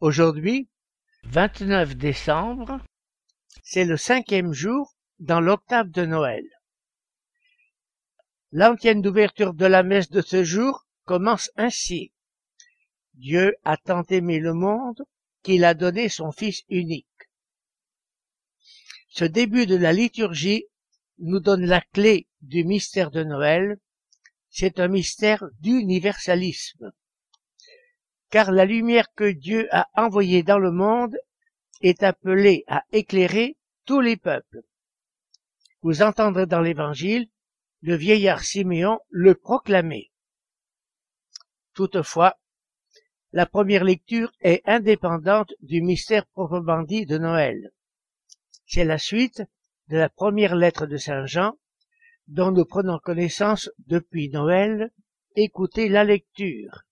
Aujourd'hui, 29 décembre, c'est le cinquième jour dans l'octave de Noël. L'antienne d'ouverture de la messe de ce jour commence ainsi. Dieu a tant aimé le monde qu'il a donné son Fils unique. Ce début de la liturgie nous donne la clé du mystère de Noël c'est un mystère d'universalisme. Car la lumière que Dieu a envoyée dans le monde est appelée à éclairer tous les peuples. Vous entendrez dans l'Évangile le vieillard Siméon le proclamer. Toutefois, la première lecture est indépendante du mystère proprement dit de Noël. C'est la suite de la première lettre de Saint Jean dont nous prenons connaissance depuis Noël, écoutez la lecture.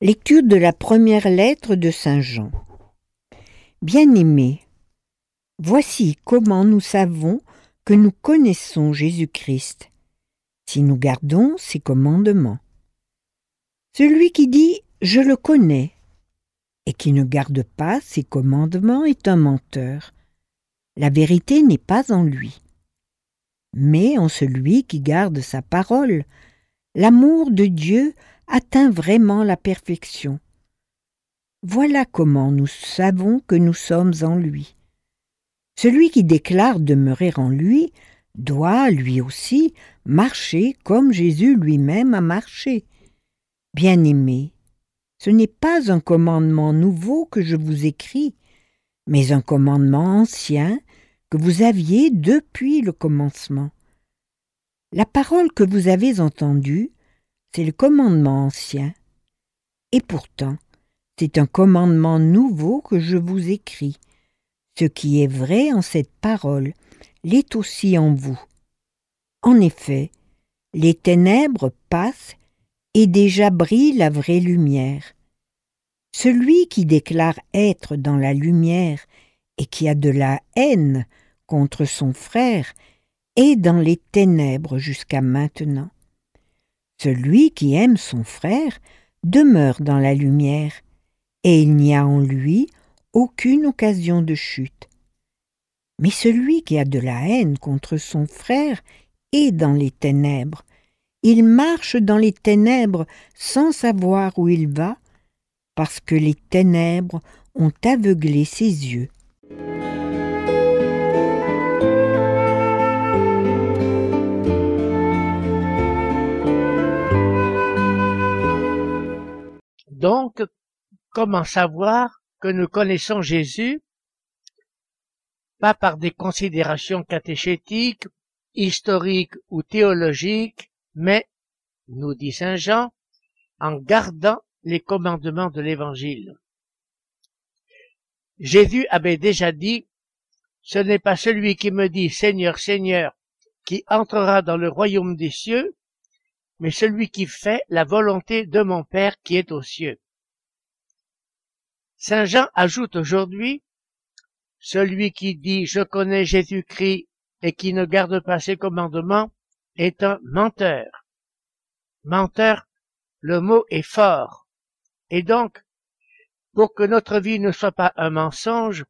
Lecture de la première lettre de Saint Jean. Bien-aimés, voici comment nous savons que nous connaissons Jésus-Christ, si nous gardons ses commandements. Celui qui dit Je le connais et qui ne garde pas ses commandements est un menteur. La vérité n'est pas en lui mais en celui qui garde sa parole. L'amour de Dieu atteint vraiment la perfection. Voilà comment nous savons que nous sommes en lui. Celui qui déclare demeurer en lui doit, lui aussi, marcher comme Jésus lui-même a marché. Bien-aimé, ce n'est pas un commandement nouveau que je vous écris, mais un commandement ancien que vous aviez depuis le commencement. La parole que vous avez entendue, c'est le commandement ancien, et pourtant, c'est un commandement nouveau que je vous écris. Ce qui est vrai en cette parole l'est aussi en vous. En effet, les ténèbres passent et déjà brille la vraie lumière. Celui qui déclare être dans la lumière et qui a de la haine contre son frère est dans les ténèbres jusqu'à maintenant. Celui qui aime son frère demeure dans la lumière, et il n'y a en lui aucune occasion de chute. Mais celui qui a de la haine contre son frère est dans les ténèbres. Il marche dans les ténèbres sans savoir où il va, parce que les ténèbres ont aveuglé ses yeux. Donc, comment savoir que nous connaissons Jésus? Pas par des considérations catéchétiques, historiques ou théologiques, mais, nous dit Saint Jean, en gardant les commandements de l'Évangile. Jésus avait déjà dit, Ce n'est pas celui qui me dit Seigneur, Seigneur, qui entrera dans le royaume des cieux, mais celui qui fait la volonté de mon Père qui est aux cieux. Saint Jean ajoute aujourd'hui, celui qui dit je connais Jésus-Christ et qui ne garde pas ses commandements est un menteur. Menteur, le mot est fort. Et donc, pour que notre vie ne soit pas un mensonge,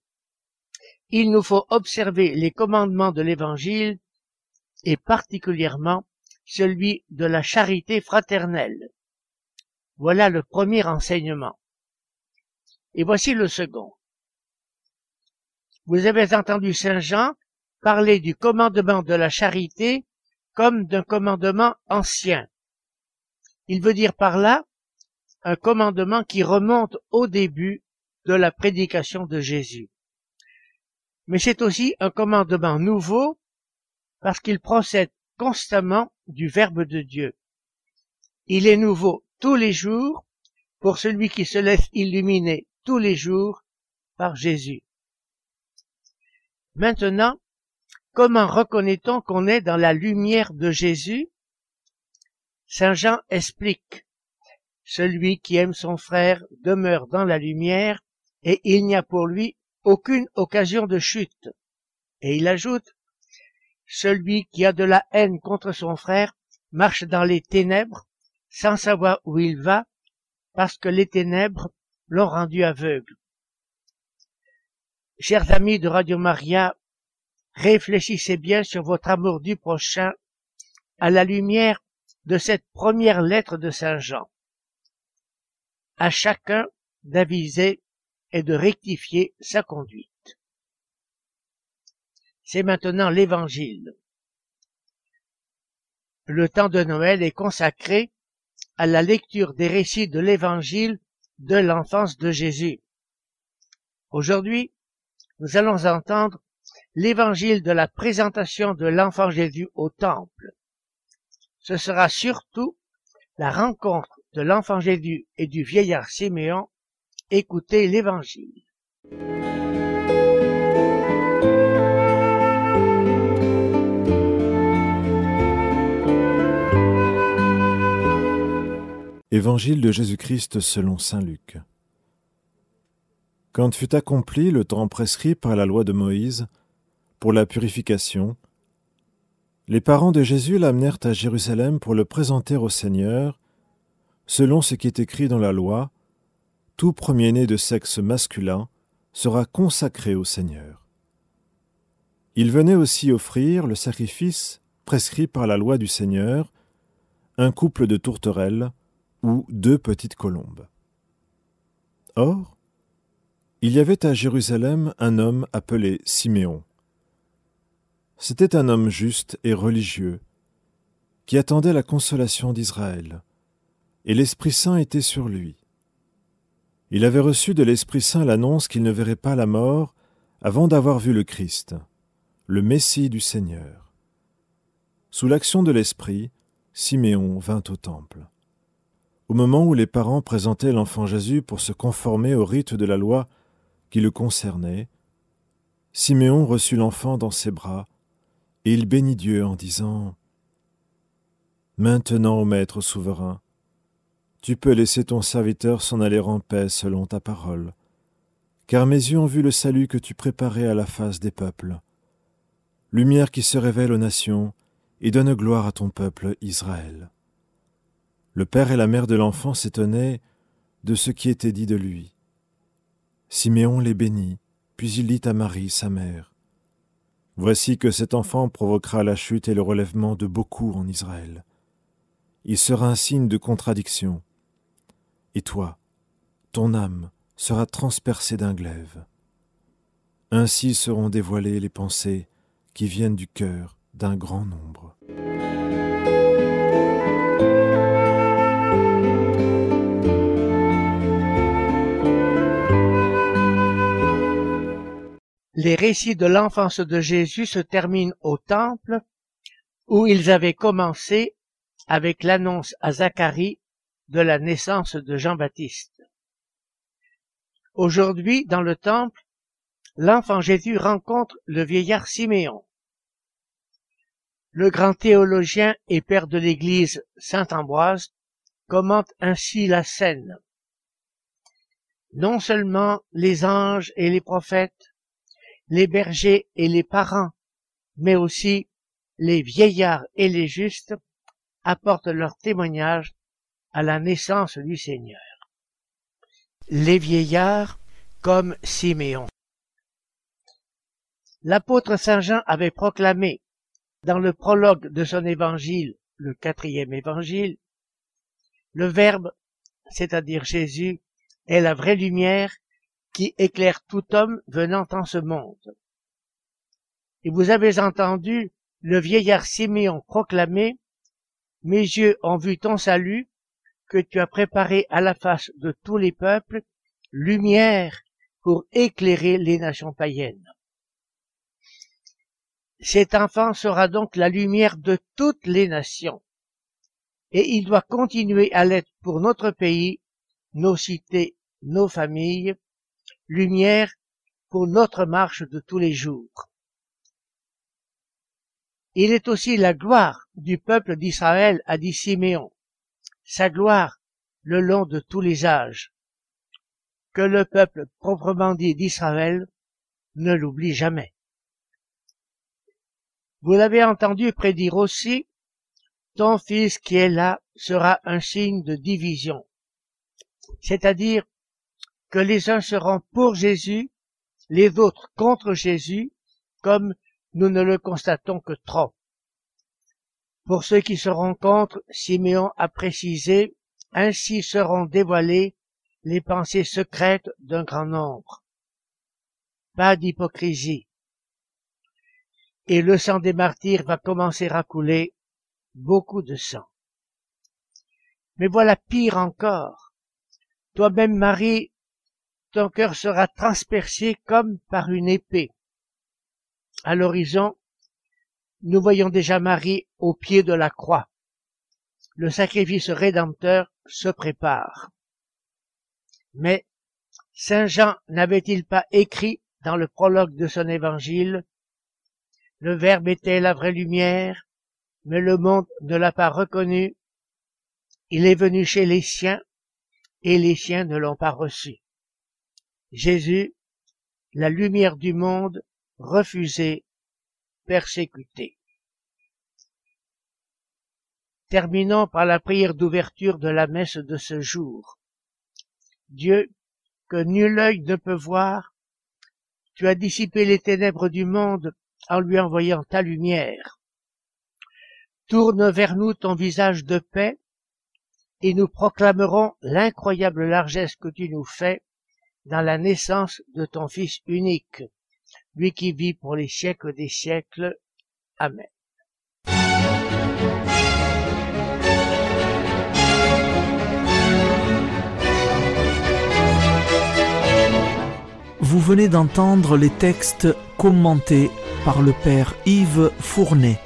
il nous faut observer les commandements de l'Évangile et particulièrement celui de la charité fraternelle. Voilà le premier enseignement. Et voici le second. Vous avez entendu Saint Jean parler du commandement de la charité comme d'un commandement ancien. Il veut dire par là un commandement qui remonte au début de la prédication de Jésus. Mais c'est aussi un commandement nouveau parce qu'il procède constamment du Verbe de Dieu. Il est nouveau tous les jours pour celui qui se laisse illuminer tous les jours par Jésus. Maintenant, comment reconnaît-on qu'on est dans la lumière de Jésus? Saint Jean explique. Celui qui aime son frère demeure dans la lumière et il n'y a pour lui aucune occasion de chute. Et il ajoute, celui qui a de la haine contre son frère marche dans les ténèbres sans savoir où il va parce que les ténèbres l'ont rendu aveugle. Chers amis de Radio Maria, réfléchissez bien sur votre amour du prochain à la lumière de cette première lettre de Saint Jean. À chacun d'aviser et de rectifier sa conduite. C'est maintenant l'Évangile. Le temps de Noël est consacré à la lecture des récits de l'Évangile de l'enfance de Jésus. Aujourd'hui, nous allons entendre l'évangile de la présentation de l'enfant Jésus au temple. Ce sera surtout la rencontre de l'enfant Jésus et du vieillard Siméon. Écoutez l'évangile. Évangile de Jésus-Christ selon Saint Luc. Quand fut accompli le temps prescrit par la loi de Moïse pour la purification, les parents de Jésus l'amenèrent à Jérusalem pour le présenter au Seigneur, selon ce qui est écrit dans la loi, tout premier-né de sexe masculin sera consacré au Seigneur. Il venait aussi offrir le sacrifice prescrit par la loi du Seigneur, un couple de tourterelles, deux petites colombes. Or, il y avait à Jérusalem un homme appelé Siméon. C'était un homme juste et religieux, qui attendait la consolation d'Israël, et l'Esprit Saint était sur lui. Il avait reçu de l'Esprit Saint l'annonce qu'il ne verrait pas la mort avant d'avoir vu le Christ, le Messie du Seigneur. Sous l'action de l'Esprit, Siméon vint au temple. Au moment où les parents présentaient l'enfant Jésus pour se conformer au rite de la loi qui le concernait, Siméon reçut l'enfant dans ses bras, et il bénit Dieu en disant Maintenant, ô Maître souverain, tu peux laisser ton serviteur s'en aller en paix selon ta parole, car mes yeux ont vu le salut que tu préparais à la face des peuples, lumière qui se révèle aux nations et donne gloire à ton peuple Israël. Le père et la mère de l'enfant s'étonnaient de ce qui était dit de lui. Siméon les bénit, puis il dit à Marie, sa mère, Voici que cet enfant provoquera la chute et le relèvement de beaucoup en Israël. Il sera un signe de contradiction. Et toi, ton âme sera transpercée d'un glaive. Ainsi seront dévoilées les pensées qui viennent du cœur d'un grand nombre. Les récits de l'enfance de Jésus se terminent au temple où ils avaient commencé avec l'annonce à Zacharie de la naissance de Jean-Baptiste. Aujourd'hui, dans le temple, l'enfant Jésus rencontre le vieillard Siméon. Le grand théologien et père de l'Église Saint Ambroise commente ainsi la scène. Non seulement les anges et les prophètes, les bergers et les parents, mais aussi les vieillards et les justes apportent leur témoignage à la naissance du Seigneur. Les vieillards comme Siméon. L'apôtre Saint Jean avait proclamé dans le prologue de son évangile, le quatrième évangile, le Verbe, c'est-à-dire Jésus, est la vraie lumière qui éclaire tout homme venant en ce monde. Et vous avez entendu le vieillard Siméon proclamer, Mes yeux ont vu ton salut, que tu as préparé à la face de tous les peuples, lumière pour éclairer les nations païennes. Cet enfant sera donc la lumière de toutes les nations, et il doit continuer à l'être pour notre pays, nos cités, nos familles, lumière pour notre marche de tous les jours. Il est aussi la gloire du peuple d'Israël, a dit Siméon, sa gloire le long de tous les âges. Que le peuple proprement dit d'Israël ne l'oublie jamais. Vous l'avez entendu prédire aussi, ton fils qui est là sera un signe de division. C'est-à-dire que les uns seront pour Jésus, les autres contre Jésus, comme nous ne le constatons que trop. Pour ceux qui seront contre, Siméon a précisé, ainsi seront dévoilées les pensées secrètes d'un grand nombre. Pas d'hypocrisie. Et le sang des martyrs va commencer à couler, beaucoup de sang. Mais voilà pire encore. Toi-même, Marie, ton cœur sera transpercé comme par une épée. À l'horizon, nous voyons déjà Marie au pied de la croix. Le sacrifice rédempteur se prépare. Mais Saint Jean n'avait-il pas écrit dans le prologue de son évangile Le Verbe était la vraie lumière, mais le monde ne l'a pas reconnu. Il est venu chez les siens, et les siens ne l'ont pas reçu. Jésus, la lumière du monde, refusé, persécuté. Terminons par la prière d'ouverture de la messe de ce jour. Dieu, que nul œil ne peut voir, tu as dissipé les ténèbres du monde en lui envoyant ta lumière. Tourne vers nous ton visage de paix, et nous proclamerons l'incroyable largesse que tu nous fais dans la naissance de ton Fils unique, lui qui vit pour les siècles des siècles. Amen. Vous venez d'entendre les textes commentés par le Père Yves Fournet.